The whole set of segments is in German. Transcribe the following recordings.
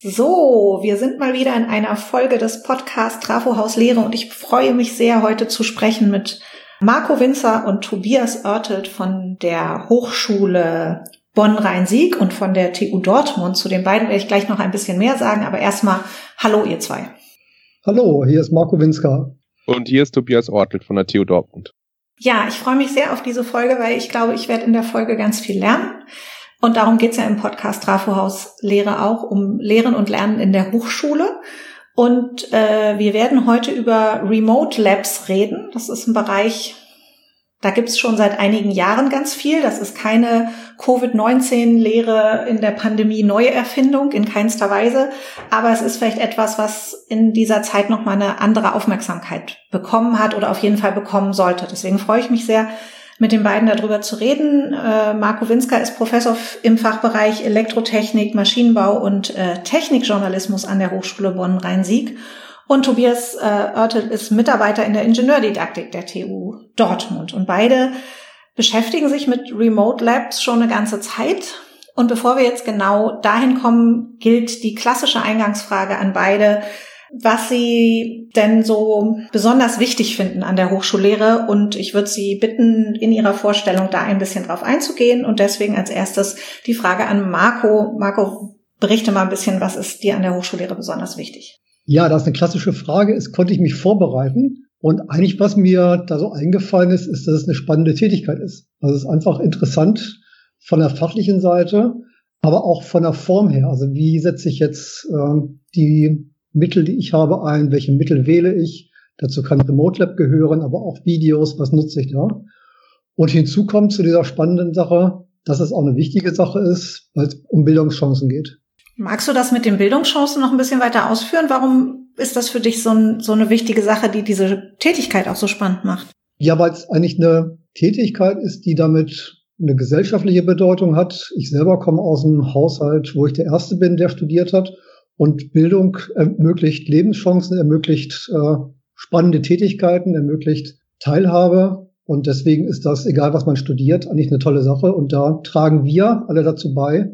So, wir sind mal wieder in einer Folge des Podcasts Trafo Haus Lehre und ich freue mich sehr, heute zu sprechen mit Marco Winzer und Tobias Oertelt von der Hochschule Bonn-Rhein-Sieg und von der TU Dortmund. Zu den beiden werde ich gleich noch ein bisschen mehr sagen, aber erstmal Hallo ihr zwei. Hallo, hier ist Marco Winzer. Und hier ist Tobias Ortelt von der TU Dortmund. Ja, ich freue mich sehr auf diese Folge, weil ich glaube, ich werde in der Folge ganz viel lernen. Und darum geht's ja im Podcast Trafohaus Lehre auch, um Lehren und Lernen in der Hochschule. Und äh, wir werden heute über Remote Labs reden. Das ist ein Bereich, da gibt's schon seit einigen Jahren ganz viel. Das ist keine Covid-19-Lehre in der Pandemie neue Erfindung in keinster Weise. Aber es ist vielleicht etwas, was in dieser Zeit nochmal eine andere Aufmerksamkeit bekommen hat oder auf jeden Fall bekommen sollte. Deswegen freue ich mich sehr, mit den beiden darüber zu reden. Äh, Marco Winska ist Professor im Fachbereich Elektrotechnik, Maschinenbau und äh, Technikjournalismus an der Hochschule Bonn-Rhein-Sieg. Und Tobias äh, Oertel ist Mitarbeiter in der Ingenieurdidaktik der TU Dortmund. Und beide beschäftigen sich mit Remote Labs schon eine ganze Zeit. Und bevor wir jetzt genau dahin kommen, gilt die klassische Eingangsfrage an beide was Sie denn so besonders wichtig finden an der Hochschullehre. Und ich würde Sie bitten, in Ihrer Vorstellung da ein bisschen drauf einzugehen. Und deswegen als erstes die Frage an Marco. Marco, berichte mal ein bisschen, was ist dir an der Hochschullehre besonders wichtig? Ja, das ist eine klassische Frage ist, konnte ich mich vorbereiten. Und eigentlich, was mir da so eingefallen ist, ist, dass es eine spannende Tätigkeit ist. Also es ist einfach interessant von der fachlichen Seite, aber auch von der Form her. Also wie setze ich jetzt äh, die Mittel, die ich habe, ein, welche Mittel wähle ich. Dazu kann Remote Lab gehören, aber auch Videos, was nutze ich da. Und hinzu kommt zu dieser spannenden Sache, dass es auch eine wichtige Sache ist, weil es um Bildungschancen geht. Magst du das mit den Bildungschancen noch ein bisschen weiter ausführen? Warum ist das für dich so, ein, so eine wichtige Sache, die diese Tätigkeit auch so spannend macht? Ja, weil es eigentlich eine Tätigkeit ist, die damit eine gesellschaftliche Bedeutung hat. Ich selber komme aus einem Haushalt, wo ich der Erste bin, der studiert hat. Und Bildung ermöglicht Lebenschancen, ermöglicht äh, spannende Tätigkeiten, ermöglicht Teilhabe. Und deswegen ist das, egal was man studiert, eigentlich eine tolle Sache. Und da tragen wir alle dazu bei,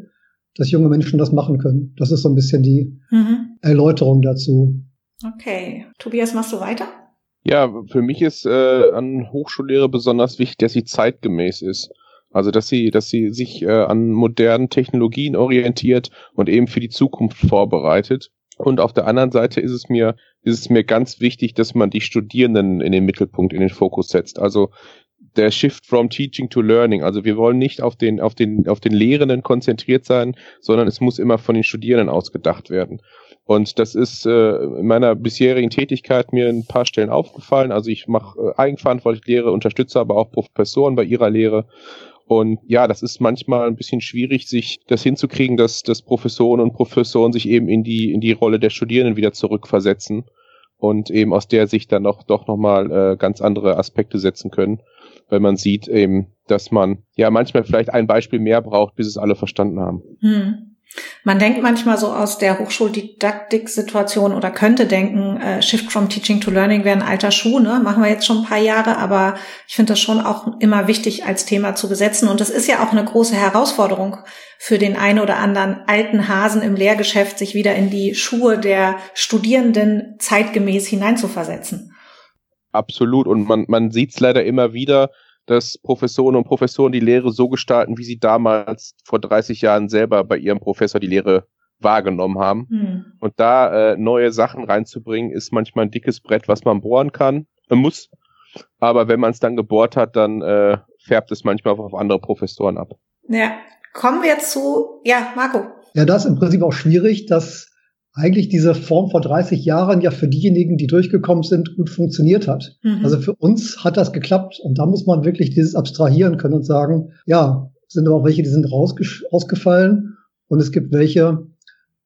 dass junge Menschen das machen können. Das ist so ein bisschen die mhm. Erläuterung dazu. Okay. Tobias, machst du weiter? Ja, für mich ist äh, an Hochschullehre besonders wichtig, dass sie zeitgemäß ist. Also dass sie, dass sie sich äh, an modernen Technologien orientiert und eben für die Zukunft vorbereitet. Und auf der anderen Seite ist es mir, ist es mir ganz wichtig, dass man die Studierenden in den Mittelpunkt, in den Fokus setzt. Also der Shift from Teaching to Learning. Also wir wollen nicht auf den, auf den, auf den Lehrenden konzentriert sein, sondern es muss immer von den Studierenden ausgedacht werden. Und das ist äh, in meiner bisherigen Tätigkeit mir ein paar Stellen aufgefallen. Also ich mache äh, eigenverantwortlich Lehre, unterstütze aber auch Professoren bei ihrer Lehre und ja, das ist manchmal ein bisschen schwierig, sich das hinzukriegen, dass, dass Professoren und Professoren sich eben in die, in die Rolle der Studierenden wieder zurückversetzen und eben aus der Sicht dann noch, doch nochmal äh, ganz andere Aspekte setzen können, wenn man sieht eben, dass man ja manchmal vielleicht ein Beispiel mehr braucht, bis es alle verstanden haben. Hm. Man denkt manchmal so aus der Hochschuldidaktik-Situation oder könnte denken, äh, Shift from Teaching to Learning wäre ein alter Schuh, ne? machen wir jetzt schon ein paar Jahre, aber ich finde das schon auch immer wichtig als Thema zu besetzen. Und es ist ja auch eine große Herausforderung für den einen oder anderen alten Hasen im Lehrgeschäft, sich wieder in die Schuhe der Studierenden zeitgemäß hineinzuversetzen. Absolut. Und man, man sieht es leider immer wieder, dass Professoren und Professoren die Lehre so gestalten, wie sie damals vor 30 Jahren selber bei ihrem Professor die Lehre wahrgenommen haben. Hm. Und da äh, neue Sachen reinzubringen, ist manchmal ein dickes Brett, was man bohren kann, äh, muss. Aber wenn man es dann gebohrt hat, dann äh, färbt es manchmal auf andere Professoren ab. Ja, kommen wir zu, ja, Marco. Ja, das ist im Prinzip auch schwierig, dass eigentlich diese Form vor 30 Jahren ja für diejenigen, die durchgekommen sind, gut funktioniert hat. Mhm. Also für uns hat das geklappt und da muss man wirklich dieses abstrahieren können und sagen, ja, sind aber auch welche, die sind rausgefallen und es gibt welche,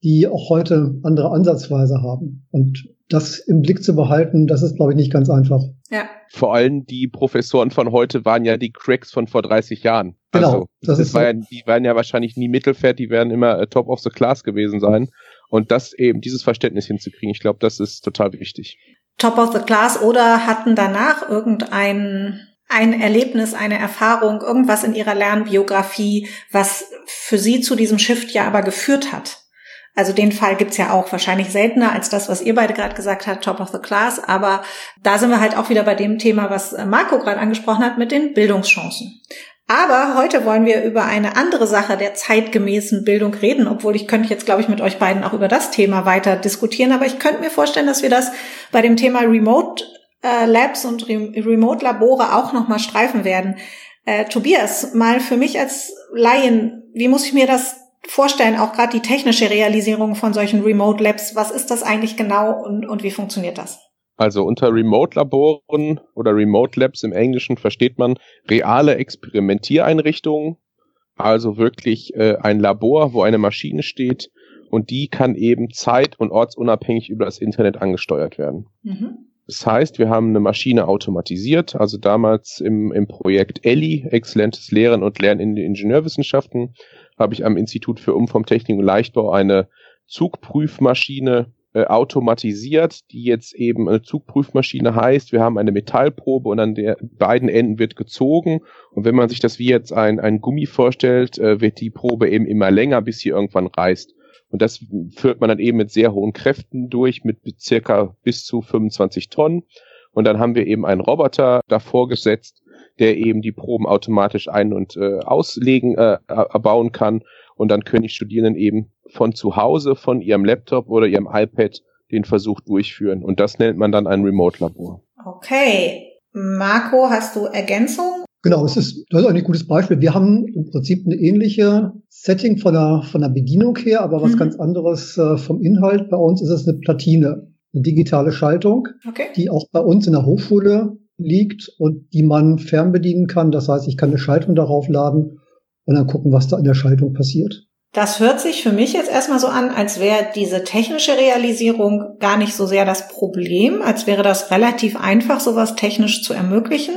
die auch heute andere Ansatzweise haben. Und das im Blick zu behalten, das ist, glaube ich, nicht ganz einfach. Ja. Vor allem die Professoren von heute waren ja die Cracks von vor 30 Jahren. Genau. Also, das, das ist war so. ja, die waren ja wahrscheinlich nie Mittelfeld, die werden immer äh, top of the class gewesen sein. Und das eben, dieses Verständnis hinzukriegen, ich glaube, das ist total wichtig. Top of the Class oder hatten danach irgendein ein Erlebnis, eine Erfahrung, irgendwas in ihrer Lernbiografie, was für sie zu diesem Shift ja aber geführt hat. Also den Fall gibt's ja auch wahrscheinlich seltener als das, was ihr beide gerade gesagt habt, Top of the Class. Aber da sind wir halt auch wieder bei dem Thema, was Marco gerade angesprochen hat, mit den Bildungschancen. Aber heute wollen wir über eine andere Sache der zeitgemäßen Bildung reden, obwohl ich könnte jetzt, glaube ich, mit euch beiden auch über das Thema weiter diskutieren. Aber ich könnte mir vorstellen, dass wir das bei dem Thema Remote äh, Labs und Remote Labore auch nochmal streifen werden. Äh, Tobias, mal für mich als Laien, wie muss ich mir das vorstellen, auch gerade die technische Realisierung von solchen Remote Labs? Was ist das eigentlich genau und, und wie funktioniert das? Also unter Remote-Laboren oder Remote Labs im Englischen versteht man reale Experimentiereinrichtungen, also wirklich äh, ein Labor, wo eine Maschine steht und die kann eben zeit- und ortsunabhängig über das Internet angesteuert werden. Mhm. Das heißt, wir haben eine Maschine automatisiert, also damals im, im Projekt ELLI, Exzellentes Lehren und Lernen in den Ingenieurwissenschaften, habe ich am Institut für Umformtechnik und Leichtbau eine Zugprüfmaschine äh, automatisiert, die jetzt eben eine Zugprüfmaschine heißt. Wir haben eine Metallprobe und an der beiden Enden wird gezogen. Und wenn man sich das wie jetzt ein, ein Gummi vorstellt, äh, wird die Probe eben immer länger, bis sie irgendwann reißt. Und das führt man dann eben mit sehr hohen Kräften durch, mit circa bis zu 25 Tonnen. Und dann haben wir eben einen Roboter davor gesetzt, der eben die Proben automatisch ein- und äh, auslegen, äh, erbauen kann. Und dann können die Studierenden eben von zu Hause, von ihrem Laptop oder ihrem iPad den Versuch durchführen. Und das nennt man dann ein Remote-Labor. Okay. Marco, hast du Ergänzung? Genau, das ist, das ist ein gutes Beispiel. Wir haben im Prinzip eine ähnliche Setting von der, von der Bedienung her, aber was mhm. ganz anderes äh, vom Inhalt. Bei uns ist es eine Platine, eine digitale Schaltung, okay. die auch bei uns in der Hochschule liegt und die man fernbedienen kann. Das heißt, ich kann eine Schaltung darauf laden und dann gucken, was da in der Schaltung passiert. Das hört sich für mich jetzt erstmal so an, als wäre diese technische Realisierung gar nicht so sehr das Problem, als wäre das relativ einfach, sowas technisch zu ermöglichen.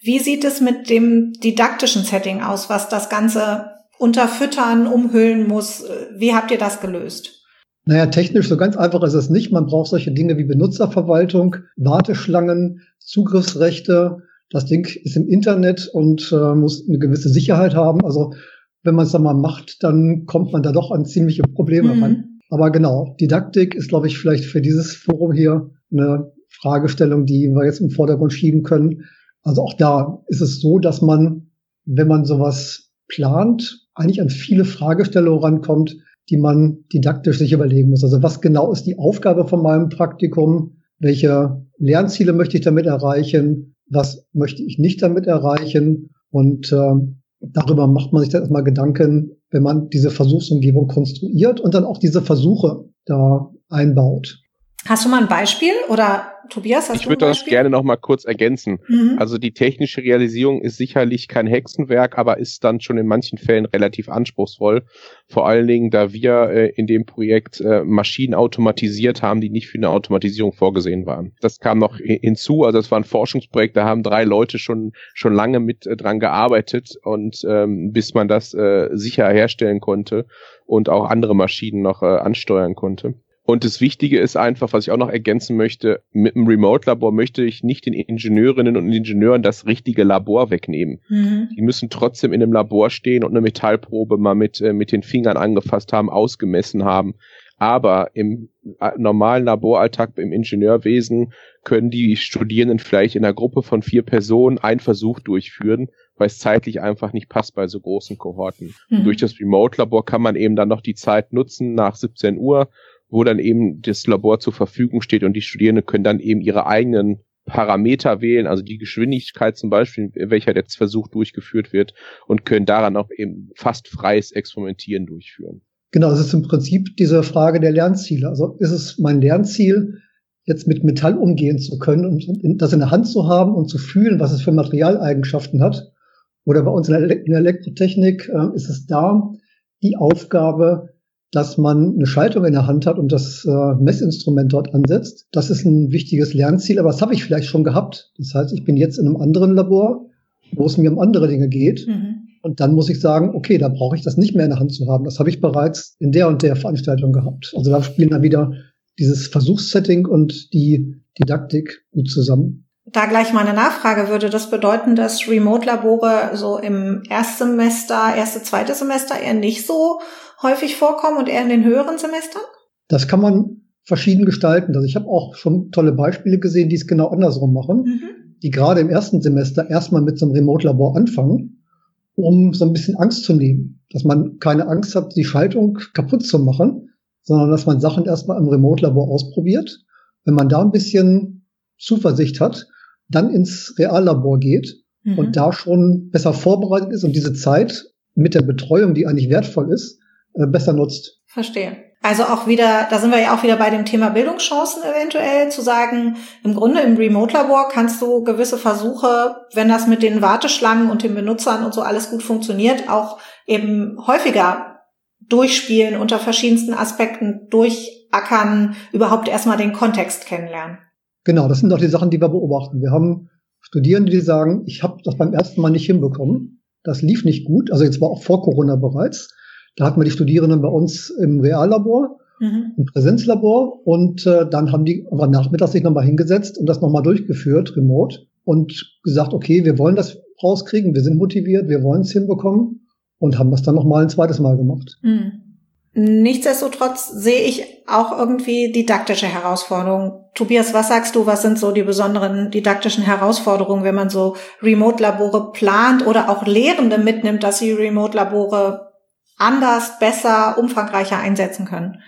Wie sieht es mit dem didaktischen Setting aus, was das Ganze unterfüttern, umhüllen muss? Wie habt ihr das gelöst? Naja, technisch so ganz einfach ist es nicht. Man braucht solche Dinge wie Benutzerverwaltung, Warteschlangen, Zugriffsrechte. Das Ding ist im Internet und äh, muss eine gewisse Sicherheit haben. Also wenn man es dann mal macht, dann kommt man da doch an ziemliche Probleme mhm. ran. Aber genau, Didaktik ist, glaube ich, vielleicht für dieses Forum hier eine Fragestellung, die wir jetzt im Vordergrund schieben können. Also auch da ist es so, dass man, wenn man sowas plant, eigentlich an viele Fragestellungen rankommt, die man didaktisch sich überlegen muss. Also was genau ist die Aufgabe von meinem Praktikum? Welche Lernziele möchte ich damit erreichen? Was möchte ich nicht damit erreichen? Und äh, darüber macht man sich dann erstmal Gedanken, wenn man diese Versuchsumgebung konstruiert und dann auch diese Versuche da einbaut. Hast du mal ein Beispiel oder Tobias, hast ich würde das gerne noch mal kurz ergänzen. Mhm. Also die technische Realisierung ist sicherlich kein Hexenwerk, aber ist dann schon in manchen Fällen relativ anspruchsvoll. Vor allen Dingen, da wir äh, in dem Projekt äh, Maschinen automatisiert haben, die nicht für eine Automatisierung vorgesehen waren. Das kam noch hinzu. Also es war ein Forschungsprojekt, da haben drei Leute schon schon lange mit äh, dran gearbeitet und ähm, bis man das äh, sicher herstellen konnte und auch andere Maschinen noch äh, ansteuern konnte. Und das Wichtige ist einfach, was ich auch noch ergänzen möchte, mit dem Remote-Labor möchte ich nicht den Ingenieurinnen und Ingenieuren das richtige Labor wegnehmen. Mhm. Die müssen trotzdem in einem Labor stehen und eine Metallprobe mal mit, äh, mit den Fingern angefasst haben, ausgemessen haben. Aber im äh, normalen Laboralltag im Ingenieurwesen können die Studierenden vielleicht in einer Gruppe von vier Personen einen Versuch durchführen, weil es zeitlich einfach nicht passt bei so großen Kohorten. Mhm. Durch das Remote-Labor kann man eben dann noch die Zeit nutzen nach 17 Uhr wo dann eben das Labor zur Verfügung steht und die Studierenden können dann eben ihre eigenen Parameter wählen, also die Geschwindigkeit zum Beispiel, in welcher der Versuch durchgeführt wird und können daran auch eben fast freies Experimentieren durchführen. Genau, das ist im Prinzip diese Frage der Lernziele. Also ist es mein Lernziel, jetzt mit Metall umgehen zu können und das in der Hand zu haben und zu fühlen, was es für Materialeigenschaften hat? Oder bei uns in der, Elektrotechnik äh, ist es da die Aufgabe, dass man eine Schaltung in der Hand hat und das äh, Messinstrument dort ansetzt. Das ist ein wichtiges Lernziel, aber das habe ich vielleicht schon gehabt. Das heißt, ich bin jetzt in einem anderen Labor, wo es mir um andere Dinge geht. Mhm. Und dann muss ich sagen, okay, da brauche ich das nicht mehr in der Hand zu haben. Das habe ich bereits in der und der Veranstaltung gehabt. Also da spielen dann wieder dieses Versuchssetting und die Didaktik gut zusammen. Da gleich mal eine Nachfrage. Würde das bedeuten, dass Remote-Labore so im Erstsemester, erste, zweite Semester eher nicht so häufig vorkommen und eher in den höheren Semestern? Das kann man verschieden gestalten. Also ich habe auch schon tolle Beispiele gesehen, die es genau andersrum machen, mhm. die gerade im ersten Semester erstmal mit so einem Remote-Labor anfangen, um so ein bisschen Angst zu nehmen. Dass man keine Angst hat, die Schaltung kaputt zu machen, sondern dass man Sachen erstmal im Remote-Labor ausprobiert. Wenn man da ein bisschen Zuversicht hat, dann ins Reallabor geht mhm. und da schon besser vorbereitet ist und diese Zeit mit der Betreuung, die eigentlich wertvoll ist, äh, besser nutzt. Verstehe. Also auch wieder, da sind wir ja auch wieder bei dem Thema Bildungschancen eventuell, zu sagen, im Grunde im Remote-Labor kannst du gewisse Versuche, wenn das mit den Warteschlangen und den Benutzern und so alles gut funktioniert, auch eben häufiger durchspielen, unter verschiedensten Aspekten durchackern, überhaupt erstmal den Kontext kennenlernen. Genau, das sind auch die Sachen, die wir beobachten. Wir haben Studierende, die sagen, ich habe das beim ersten Mal nicht hinbekommen. Das lief nicht gut. Also jetzt war auch vor Corona bereits. Da hatten wir die Studierenden bei uns im Reallabor, mhm. im Präsenzlabor und äh, dann haben die aber nachmittags sich nochmal hingesetzt und das nochmal durchgeführt, remote, und gesagt, okay, wir wollen das rauskriegen, wir sind motiviert, wir wollen es hinbekommen und haben das dann nochmal ein zweites Mal gemacht. Mhm. Nichtsdestotrotz sehe ich auch irgendwie didaktische Herausforderungen. Tobias, was sagst du, was sind so die besonderen didaktischen Herausforderungen, wenn man so Remote-Labore plant oder auch Lehrende mitnimmt, dass sie Remote-Labore anders, besser, umfangreicher einsetzen können.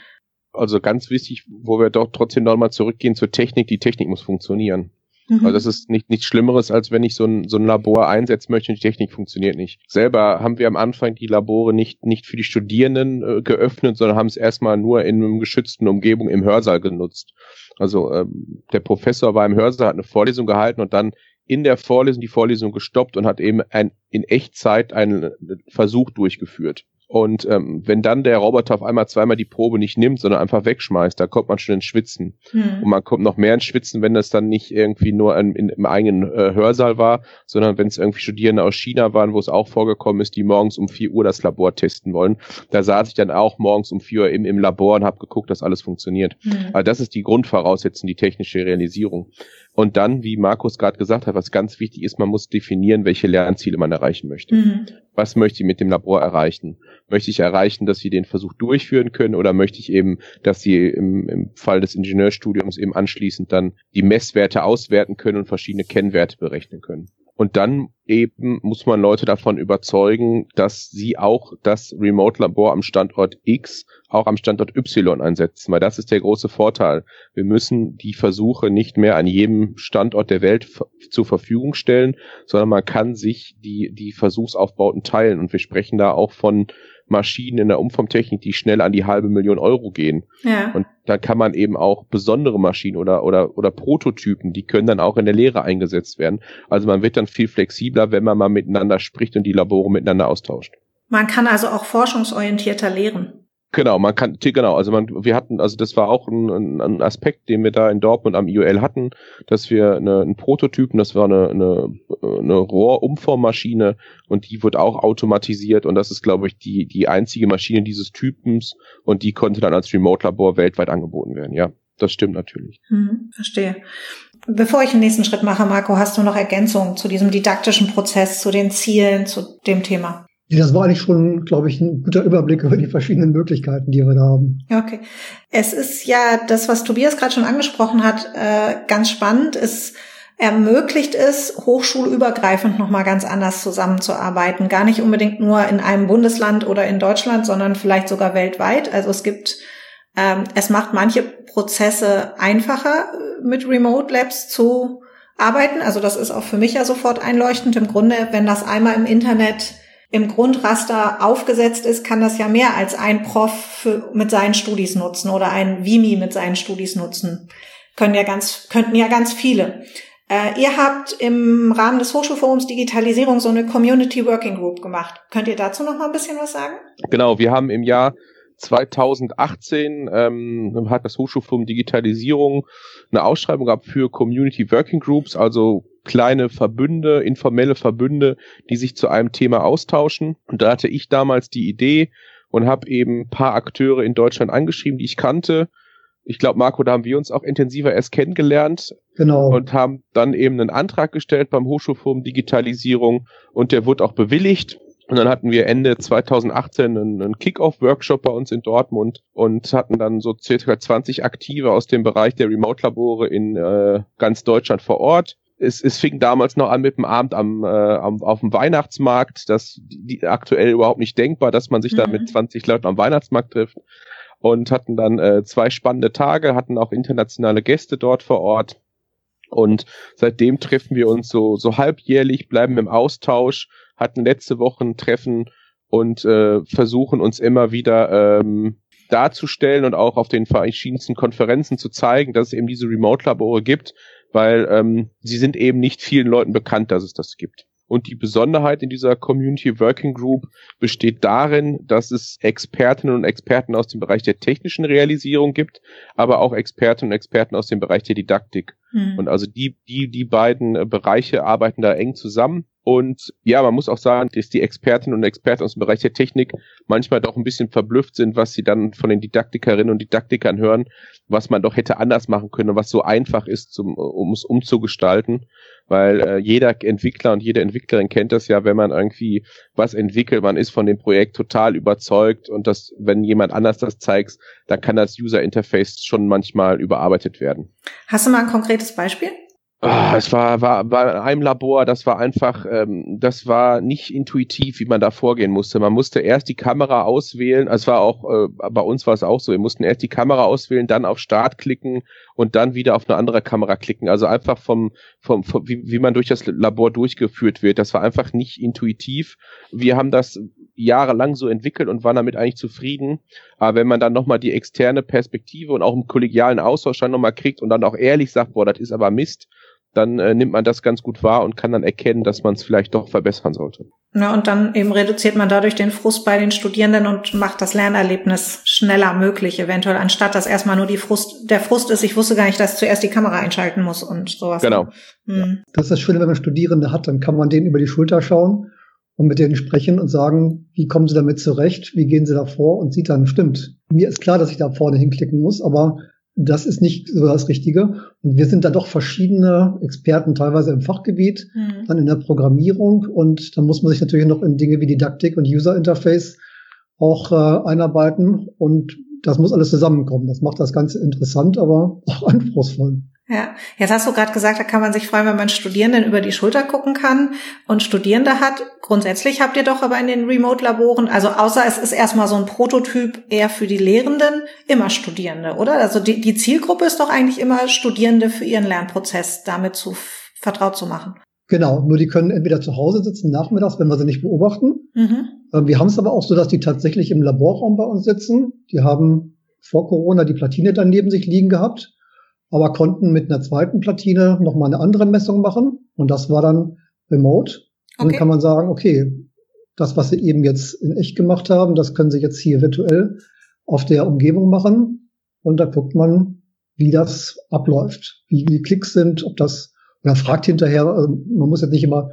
Also ganz wichtig, wo wir doch trotzdem nochmal zurückgehen zur Technik, die Technik muss funktionieren. Mhm. Also das ist nicht nichts Schlimmeres, als wenn ich so ein, so ein Labor einsetzen möchte und die Technik funktioniert nicht. Selber haben wir am Anfang die Labore nicht, nicht für die Studierenden äh, geöffnet, sondern haben es erstmal nur in einer geschützten Umgebung im Hörsaal genutzt. Also ähm, der Professor war im Hörsaal, hat eine Vorlesung gehalten und dann in der Vorlesung die Vorlesung gestoppt und hat eben ein, in Echtzeit einen Versuch durchgeführt. Und ähm, wenn dann der Roboter auf einmal zweimal die Probe nicht nimmt, sondern einfach wegschmeißt, da kommt man schon ins Schwitzen. Hm. Und man kommt noch mehr ins Schwitzen, wenn das dann nicht irgendwie nur in, in, im eigenen äh, Hörsaal war, sondern wenn es irgendwie Studierende aus China waren, wo es auch vorgekommen ist, die morgens um vier Uhr das Labor testen wollen. Da saß ich dann auch morgens um vier Uhr im, im Labor und habe geguckt, dass alles funktioniert. Hm. Also das ist die Grundvoraussetzung, die technische Realisierung. Und dann, wie Markus gerade gesagt hat, was ganz wichtig ist, man muss definieren, welche Lernziele man erreichen möchte. Mhm. Was möchte ich mit dem Labor erreichen? Möchte ich erreichen, dass sie den Versuch durchführen können oder möchte ich eben, dass sie im, im Fall des Ingenieurstudiums eben anschließend dann die Messwerte auswerten können und verschiedene Kennwerte berechnen können? Und dann eben muss man Leute davon überzeugen, dass sie auch das Remote-Labor am Standort X auch am Standort Y einsetzen, weil das ist der große Vorteil. Wir müssen die Versuche nicht mehr an jedem Standort der Welt zur Verfügung stellen, sondern man kann sich die, die Versuchsaufbauten teilen. Und wir sprechen da auch von Maschinen in der Umformtechnik, die schnell an die halbe Million Euro gehen. Ja. Und da kann man eben auch besondere Maschinen oder, oder, oder Prototypen, die können dann auch in der Lehre eingesetzt werden. Also man wird dann viel flexibler, wenn man mal miteinander spricht und die Labore miteinander austauscht. Man kann also auch forschungsorientierter lehren. Genau, man kann, genau, also man, wir hatten, also das war auch ein, ein Aspekt, den wir da in Dortmund am IUL hatten, dass wir eine, einen Prototypen, das war eine, eine, eine Rohrumformmaschine und die wird auch automatisiert und das ist, glaube ich, die, die einzige Maschine dieses Typens und die konnte dann als Remote-Labor weltweit angeboten werden, ja. Das stimmt natürlich. Hm, verstehe. Bevor ich den nächsten Schritt mache, Marco, hast du noch Ergänzungen zu diesem didaktischen Prozess, zu den Zielen, zu dem Thema? Das war eigentlich schon, glaube ich, ein guter Überblick über die verschiedenen Möglichkeiten, die wir da haben. Okay. Es ist ja das, was Tobias gerade schon angesprochen hat, äh, ganz spannend. Es ermöglicht es, hochschulübergreifend nochmal ganz anders zusammenzuarbeiten. Gar nicht unbedingt nur in einem Bundesland oder in Deutschland, sondern vielleicht sogar weltweit. Also es gibt, ähm, es macht manche Prozesse einfacher, mit Remote Labs zu arbeiten. Also das ist auch für mich ja sofort einleuchtend. Im Grunde, wenn das einmal im Internet im Grundraster aufgesetzt ist, kann das ja mehr als ein Prof für, mit seinen Studis nutzen oder ein Vimi mit seinen Studis nutzen. Können ja ganz, könnten ja ganz viele. Äh, ihr habt im Rahmen des Hochschulforums Digitalisierung so eine Community Working Group gemacht. Könnt ihr dazu noch mal ein bisschen was sagen? Genau, wir haben im Jahr 2018 ähm, hat das Hochschulforum Digitalisierung eine Ausschreibung gehabt für Community Working Groups, also kleine Verbünde, informelle Verbünde, die sich zu einem Thema austauschen. Und da hatte ich damals die Idee und habe eben ein paar Akteure in Deutschland angeschrieben, die ich kannte. Ich glaube, Marco, da haben wir uns auch intensiver erst kennengelernt. Genau. Und haben dann eben einen Antrag gestellt beim Hochschulforum Digitalisierung und der wurde auch bewilligt. Und dann hatten wir Ende 2018 einen, einen Kick-Off-Workshop bei uns in Dortmund und hatten dann so circa 20 Aktive aus dem Bereich der Remote-Labore in äh, ganz Deutschland vor Ort. Es, es fing damals noch an mit dem Abend am, äh, am auf dem Weihnachtsmarkt. Das die, die aktuell überhaupt nicht denkbar, dass man sich mhm. da mit 20 Leuten am Weihnachtsmarkt trifft. Und hatten dann äh, zwei spannende Tage, hatten auch internationale Gäste dort vor Ort. Und seitdem treffen wir uns so, so halbjährlich, bleiben im Austausch, hatten letzte Woche ein Treffen und äh, versuchen uns immer wieder ähm, darzustellen und auch auf den verschiedensten Konferenzen zu zeigen, dass es eben diese Remote-Labore gibt, weil ähm, sie sind eben nicht vielen Leuten bekannt, dass es das gibt. Und die Besonderheit in dieser Community Working Group besteht darin, dass es Expertinnen und Experten aus dem Bereich der technischen Realisierung gibt, aber auch Expertinnen und Experten aus dem Bereich der Didaktik. Mhm. Und also die, die, die beiden äh, Bereiche arbeiten da eng zusammen. Und ja, man muss auch sagen, dass die Expertinnen und Experten aus dem Bereich der Technik manchmal doch ein bisschen verblüfft sind, was sie dann von den Didaktikerinnen und Didaktikern hören, was man doch hätte anders machen können was so einfach ist, um es umzugestalten weil äh, jeder Entwickler und jede Entwicklerin kennt das ja, wenn man irgendwie was entwickelt, man ist von dem Projekt total überzeugt und das, wenn jemand anders das zeigt, dann kann das User Interface schon manchmal überarbeitet werden. Hast du mal ein konkretes Beispiel? Oh, es war, war, in einem Labor, das war einfach, ähm, das war nicht intuitiv, wie man da vorgehen musste. Man musste erst die Kamera auswählen, es war auch, äh, bei uns war es auch so, wir mussten erst die Kamera auswählen, dann auf Start klicken und dann wieder auf eine andere Kamera klicken. Also einfach vom, vom, vom wie, wie man durch das Labor durchgeführt wird. Das war einfach nicht intuitiv. Wir haben das jahrelang so entwickelt und waren damit eigentlich zufrieden. Aber wenn man dann nochmal die externe Perspektive und auch im kollegialen Austausch dann nochmal kriegt und dann auch ehrlich sagt, boah, das ist aber Mist, dann äh, nimmt man das ganz gut wahr und kann dann erkennen, dass man es vielleicht doch verbessern sollte. Ja, und dann eben reduziert man dadurch den Frust bei den Studierenden und macht das Lernerlebnis schneller möglich, eventuell, anstatt dass erstmal nur die Frust, der Frust ist, ich wusste gar nicht, dass ich zuerst die Kamera einschalten muss und sowas. Genau. Hm. Das ist das Schöne, wenn man Studierende hat, dann kann man denen über die Schulter schauen und mit denen sprechen und sagen, wie kommen sie damit zurecht, wie gehen sie da vor und sieht dann, stimmt. Mir ist klar, dass ich da vorne hinklicken muss, aber das ist nicht so das Richtige. Und wir sind da doch verschiedene Experten, teilweise im Fachgebiet, mhm. dann in der Programmierung. Und dann muss man sich natürlich noch in Dinge wie Didaktik und User Interface auch äh, einarbeiten. Und das muss alles zusammenkommen. Das macht das Ganze interessant, aber auch anspruchsvoll. Ja, jetzt hast du gerade gesagt, da kann man sich freuen, wenn man Studierenden über die Schulter gucken kann und Studierende hat. Grundsätzlich habt ihr doch aber in den Remote-Laboren, also außer es ist erstmal so ein Prototyp eher für die Lehrenden, immer Studierende, oder? Also die, die Zielgruppe ist doch eigentlich immer Studierende für ihren Lernprozess damit zu vertraut zu machen. Genau, nur die können entweder zu Hause sitzen nachmittags, wenn wir sie nicht beobachten. Mhm. Ähm, wir haben es aber auch so, dass die tatsächlich im Laborraum bei uns sitzen. Die haben vor Corona die Platine dann neben sich liegen gehabt aber konnten mit einer zweiten Platine nochmal eine andere Messung machen und das war dann remote. Okay. Dann kann man sagen, okay, das, was sie eben jetzt in echt gemacht haben, das können sie jetzt hier virtuell auf der Umgebung machen und da guckt man, wie das abläuft, wie die Klicks sind, ob das, oder fragt hinterher, also man muss jetzt nicht immer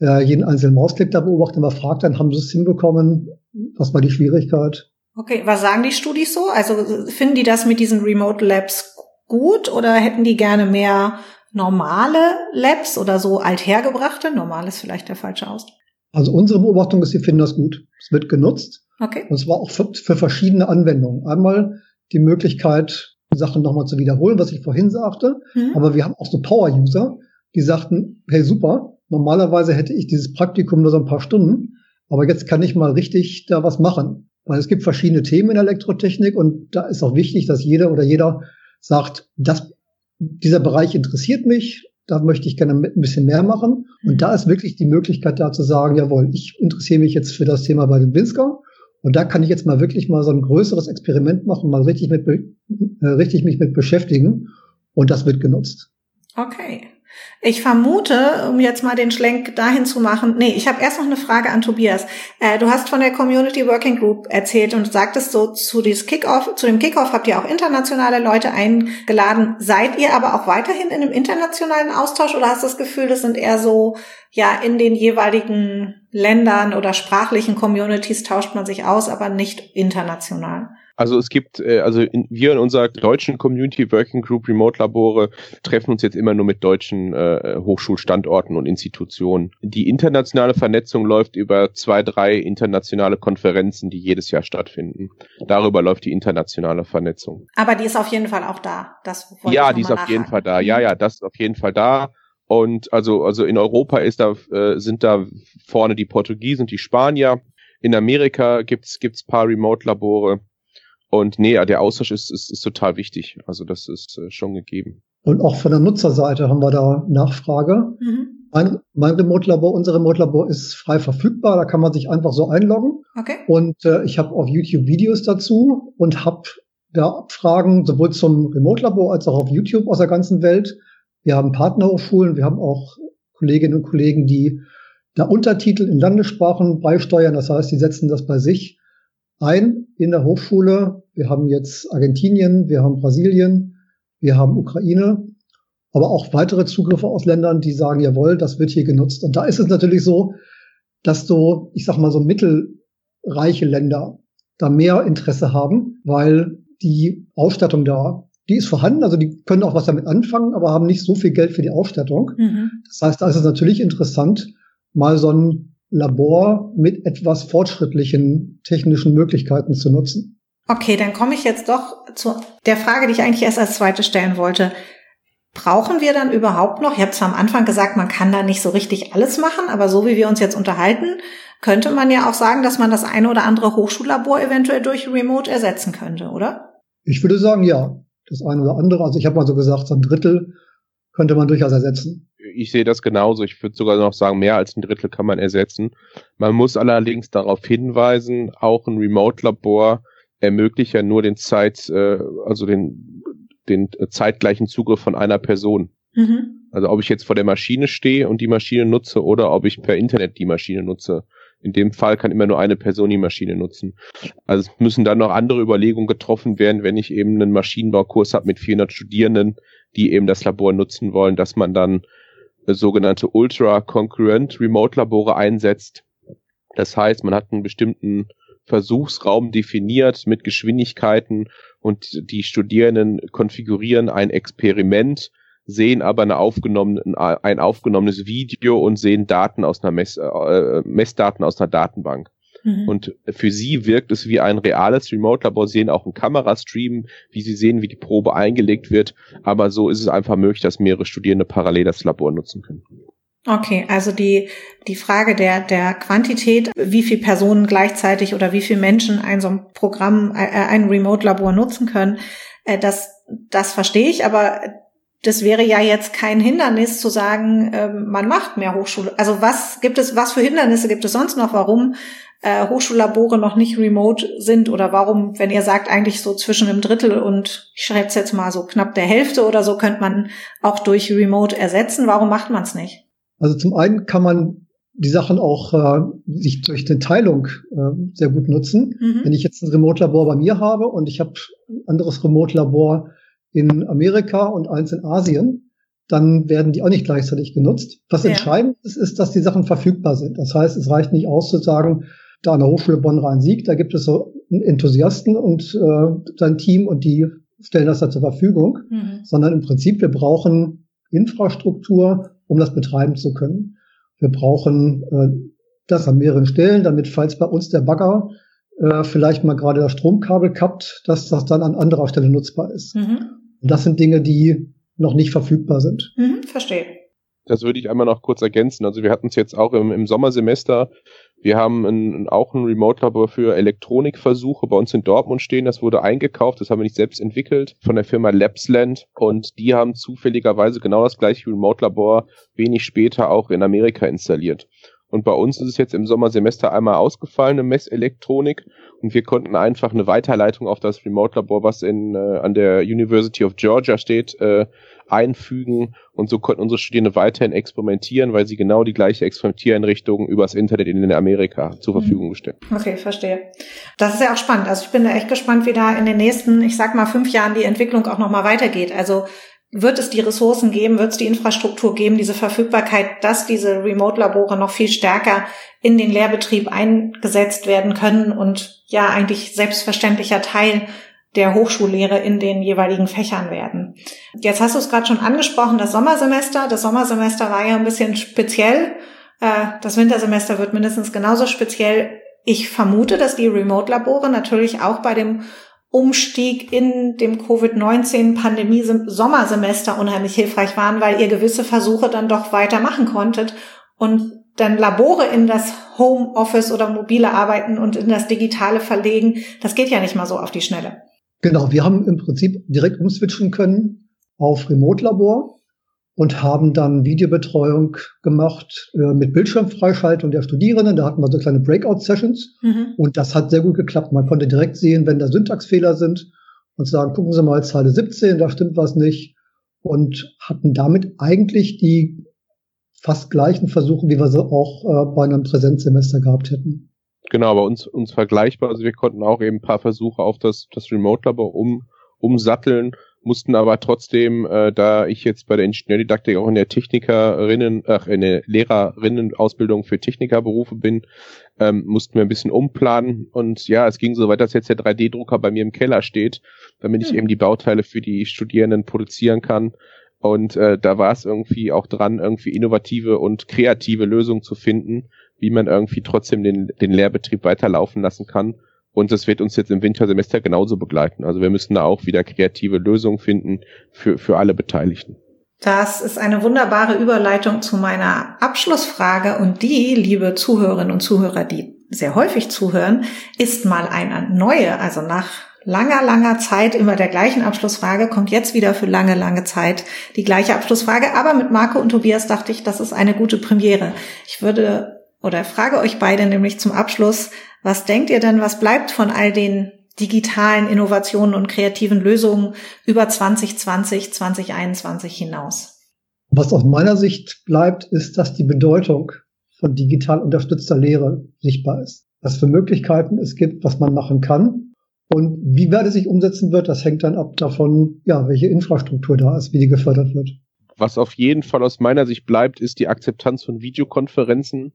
äh, jeden einzelnen Mausklick da beobachten, aber fragt dann, haben sie es hinbekommen, was war die Schwierigkeit? Okay, was sagen die Studis so? Also finden die das mit diesen Remote Labs gut oder hätten die gerne mehr normale Labs oder so althergebrachte? Normal ist vielleicht der falsche Ausdruck. Also unsere Beobachtung ist, sie finden das gut. Es wird genutzt. Okay. Und zwar auch für, für verschiedene Anwendungen. Einmal die Möglichkeit, Sachen nochmal zu wiederholen, was ich vorhin sagte. Mhm. Aber wir haben auch so Power-User, die sagten, hey super, normalerweise hätte ich dieses Praktikum nur so ein paar Stunden, aber jetzt kann ich mal richtig da was machen. Weil es gibt verschiedene Themen in der Elektrotechnik und da ist auch wichtig, dass jeder oder jeder sagt, das, dieser Bereich interessiert mich, da möchte ich gerne ein bisschen mehr machen. Und mhm. da ist wirklich die Möglichkeit da zu sagen, jawohl, ich interessiere mich jetzt für das Thema bei dem Winsker. Und da kann ich jetzt mal wirklich mal so ein größeres Experiment machen, mal richtig mit, äh, richtig mich mit beschäftigen. Und das wird genutzt. Okay. Ich vermute, um jetzt mal den Schlenk dahin zu machen, nee, ich habe erst noch eine Frage an Tobias. Äh, du hast von der Community Working Group erzählt und sagtest so, zu, dieses Kickoff, zu dem Kickoff habt ihr auch internationale Leute eingeladen. Seid ihr aber auch weiterhin in einem internationalen Austausch oder hast du das Gefühl, das sind eher so, ja, in den jeweiligen Ländern oder sprachlichen Communities tauscht man sich aus, aber nicht international? Also es gibt, äh, also in, wir in unserer deutschen Community Working Group Remote Labore treffen uns jetzt immer nur mit deutschen äh, Hochschulstandorten und Institutionen. Die internationale Vernetzung läuft über zwei, drei internationale Konferenzen, die jedes Jahr stattfinden. Darüber läuft die internationale Vernetzung. Aber die ist auf jeden Fall auch da. Das ja, die ist auf jeden Fall da. Ja, mhm. ja, das ist auf jeden Fall da. Und also, also in Europa ist da, äh, sind da vorne die Portugiesen und die Spanier. In Amerika gibt's gibt's paar Remote-Labore. Und nee, der Austausch ist, ist, ist total wichtig. Also das ist äh, schon gegeben. Und auch von der Nutzerseite haben wir da Nachfrage. Mhm. Mein, mein Remote-Labor, unser Remote-Labor ist frei verfügbar. Da kann man sich einfach so einloggen. Okay. Und äh, ich habe auf YouTube Videos dazu und habe da Abfragen sowohl zum Remote-Labor als auch auf YouTube aus der ganzen Welt. Wir haben Partnerhochschulen, wir haben auch Kolleginnen und Kollegen, die da Untertitel in Landessprachen beisteuern. Das heißt, die setzen das bei sich ein in der Hochschule. Wir haben jetzt Argentinien, wir haben Brasilien, wir haben Ukraine, aber auch weitere Zugriffe aus Ländern, die sagen, jawohl, das wird hier genutzt. Und da ist es natürlich so, dass so, ich sag mal, so mittelreiche Länder da mehr Interesse haben, weil die Ausstattung da, die ist vorhanden, also die können auch was damit anfangen, aber haben nicht so viel Geld für die Ausstattung. Mhm. Das heißt, da ist es natürlich interessant, mal so ein Labor mit etwas fortschrittlichen technischen Möglichkeiten zu nutzen. Okay, dann komme ich jetzt doch zu der Frage, die ich eigentlich erst als zweite stellen wollte. Brauchen wir dann überhaupt noch? Ich habe zwar am Anfang gesagt, man kann da nicht so richtig alles machen, aber so wie wir uns jetzt unterhalten, könnte man ja auch sagen, dass man das eine oder andere Hochschullabor eventuell durch Remote ersetzen könnte, oder? Ich würde sagen, ja. Das eine oder andere. Also ich habe mal so gesagt, so ein Drittel könnte man durchaus ersetzen ich sehe das genauso. Ich würde sogar noch sagen, mehr als ein Drittel kann man ersetzen. Man muss allerdings darauf hinweisen, auch ein Remote-Labor ermöglicht ja nur den Zeit, äh, also den, den zeitgleichen Zugriff von einer Person. Mhm. Also ob ich jetzt vor der Maschine stehe und die Maschine nutze oder ob ich per Internet die Maschine nutze. In dem Fall kann immer nur eine Person die Maschine nutzen. Also es müssen dann noch andere Überlegungen getroffen werden, wenn ich eben einen Maschinenbaukurs habe mit 400 Studierenden, die eben das Labor nutzen wollen, dass man dann sogenannte Ultra-Concurrent Remote-Labore einsetzt. Das heißt, man hat einen bestimmten Versuchsraum definiert mit Geschwindigkeiten und die Studierenden konfigurieren ein Experiment, sehen aber eine aufgenommene, ein aufgenommenes Video und sehen Daten aus einer Mess, äh, Messdaten aus einer Datenbank. Mhm. Und für sie wirkt es wie ein reales Remote-Labor. Sie sehen auch einen Kamerastream, wie sie sehen, wie die Probe eingelegt wird. Aber so ist es einfach möglich, dass mehrere Studierende parallel das Labor nutzen können. Okay, also die, die Frage der, der Quantität, wie viele Personen gleichzeitig oder wie viele Menschen ein so ein Programm, äh, ein Remote-Labor nutzen können, äh, das, das verstehe ich, aber das wäre ja jetzt kein Hindernis zu sagen, ähm, man macht mehr Hochschule. Also was gibt es, was für Hindernisse gibt es sonst noch, warum äh, Hochschullabore noch nicht remote sind oder warum, wenn ihr sagt, eigentlich so zwischen einem Drittel und ich schätze jetzt mal so knapp der Hälfte oder so, könnte man auch durch Remote ersetzen. Warum macht man es nicht? Also zum einen kann man die Sachen auch äh, sich durch eine Teilung äh, sehr gut nutzen. Mhm. Wenn ich jetzt ein Remote-Labor bei mir habe und ich habe ein anderes Remote-Labor in Amerika und eins in Asien, dann werden die auch nicht gleichzeitig genutzt. Was ja. entscheidend ist, ist, dass die Sachen verfügbar sind. Das heißt, es reicht nicht aus zu sagen, da an der Hochschule Bonn-Rhein-Sieg, da gibt es so Enthusiasten und äh, sein Team und die stellen das da zur Verfügung, mhm. sondern im Prinzip, wir brauchen Infrastruktur, um das betreiben zu können. Wir brauchen äh, das an mehreren Stellen, damit falls bei uns der Bagger äh, vielleicht mal gerade das Stromkabel kappt, dass das dann an anderer Stelle nutzbar ist. Mhm. Und das sind Dinge, die noch nicht verfügbar sind. Mhm, verstehe. Das würde ich einmal noch kurz ergänzen. Also wir hatten es jetzt auch im, im Sommersemester wir haben ein, auch ein Remote-Labor für Elektronikversuche bei uns in Dortmund stehen. Das wurde eingekauft, das haben wir nicht selbst entwickelt, von der Firma Labsland. Und die haben zufälligerweise genau das gleiche Remote-Labor wenig später auch in Amerika installiert. Und bei uns ist es jetzt im Sommersemester einmal ausgefallen, eine Messelektronik. Und wir konnten einfach eine Weiterleitung auf das Remote-Labor, was in, äh, an der University of Georgia steht, äh, einfügen und so konnten unsere Studierende weiterhin experimentieren, weil sie genau die gleiche Experimentiereinrichtung übers Internet in Amerika zur mhm. Verfügung gestellt. Okay, verstehe. Das ist ja auch spannend. Also ich bin da echt gespannt, wie da in den nächsten, ich sag mal, fünf Jahren die Entwicklung auch nochmal weitergeht. Also wird es die Ressourcen geben, wird es die Infrastruktur geben, diese Verfügbarkeit, dass diese Remote-Labore noch viel stärker in den Lehrbetrieb eingesetzt werden können und ja eigentlich selbstverständlicher Teil der Hochschullehre in den jeweiligen Fächern werden. Jetzt hast du es gerade schon angesprochen, das Sommersemester. Das Sommersemester war ja ein bisschen speziell. Äh, das Wintersemester wird mindestens genauso speziell. Ich vermute, dass die Remote-Labore natürlich auch bei dem Umstieg in dem Covid-19-Pandemie-Sommersemester unheimlich hilfreich waren, weil ihr gewisse Versuche dann doch weitermachen konntet und dann Labore in das Homeoffice oder mobile Arbeiten und in das Digitale verlegen, das geht ja nicht mal so auf die Schnelle. Genau, wir haben im Prinzip direkt umswitchen können auf Remote-Labor und haben dann Videobetreuung gemacht äh, mit Bildschirmfreischaltung der Studierenden. Da hatten wir so kleine Breakout-Sessions mhm. und das hat sehr gut geklappt. Man konnte direkt sehen, wenn da Syntaxfehler sind und sagen, gucken Sie mal, Zeile 17, da stimmt was nicht und hatten damit eigentlich die fast gleichen Versuche, wie wir sie auch äh, bei einem Präsenzsemester gehabt hätten. Genau, bei uns, uns vergleichbar. Also wir konnten auch eben ein paar Versuche auf das, das Remote-Labor um, umsatteln mussten aber trotzdem, äh, da ich jetzt bei der Ingenieurdidaktik auch in der Technikerinnen, ach, in der Lehrerinnenausbildung für Technikerberufe bin, ähm, mussten wir ein bisschen umplanen und ja, es ging so weit, dass jetzt der 3D-Drucker bei mir im Keller steht, damit ich hm. eben die Bauteile für die Studierenden produzieren kann. Und äh, da war es irgendwie auch dran, irgendwie innovative und kreative Lösungen zu finden, wie man irgendwie trotzdem den, den Lehrbetrieb weiterlaufen lassen kann und das wird uns jetzt im Wintersemester genauso begleiten. Also wir müssen da auch wieder kreative Lösungen finden für, für alle Beteiligten. Das ist eine wunderbare Überleitung zu meiner Abschlussfrage und die, liebe Zuhörerinnen und Zuhörer, die sehr häufig zuhören, ist mal eine neue, also nach langer, langer Zeit immer der gleichen Abschlussfrage, kommt jetzt wieder für lange, lange Zeit die gleiche Abschlussfrage, aber mit Marco und Tobias dachte ich, das ist eine gute Premiere. Ich würde oder frage euch beide nämlich zum Abschluss, was denkt ihr denn, was bleibt von all den digitalen Innovationen und kreativen Lösungen über 2020, 2021 hinaus? Was aus meiner Sicht bleibt, ist, dass die Bedeutung von digital unterstützter Lehre sichtbar ist. Was für Möglichkeiten es gibt, was man machen kann. Und wie weit es sich umsetzen wird, das hängt dann ab davon, ja, welche Infrastruktur da ist, wie die gefördert wird. Was auf jeden Fall aus meiner Sicht bleibt, ist die Akzeptanz von Videokonferenzen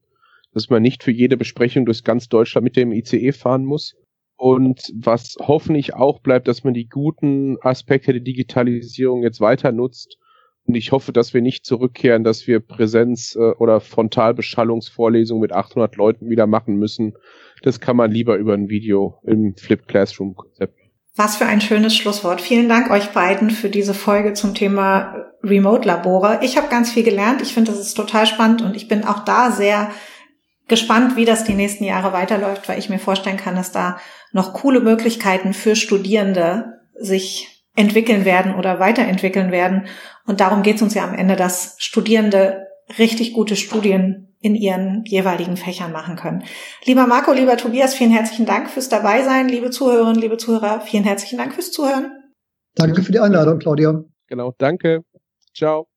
dass man nicht für jede Besprechung durch ganz Deutschland mit dem ICE fahren muss. Und was hoffentlich auch bleibt, dass man die guten Aspekte der Digitalisierung jetzt weiter nutzt. Und ich hoffe, dass wir nicht zurückkehren, dass wir Präsenz- äh, oder Frontalbeschallungsvorlesungen mit 800 Leuten wieder machen müssen. Das kann man lieber über ein Video im Flip Classroom Konzept. Was für ein schönes Schlusswort. Vielen Dank euch beiden für diese Folge zum Thema Remote-Labore. Ich habe ganz viel gelernt. Ich finde, das ist total spannend und ich bin auch da sehr gespannt, wie das die nächsten Jahre weiterläuft, weil ich mir vorstellen kann, dass da noch coole Möglichkeiten für Studierende sich entwickeln werden oder weiterentwickeln werden. Und darum geht es uns ja am Ende, dass Studierende richtig gute Studien in ihren jeweiligen Fächern machen können. Lieber Marco, lieber Tobias, vielen herzlichen Dank fürs Dabeisein. Liebe Zuhörerinnen, liebe Zuhörer, vielen herzlichen Dank fürs Zuhören. Danke für die Einladung, Claudia. Genau, danke. Ciao.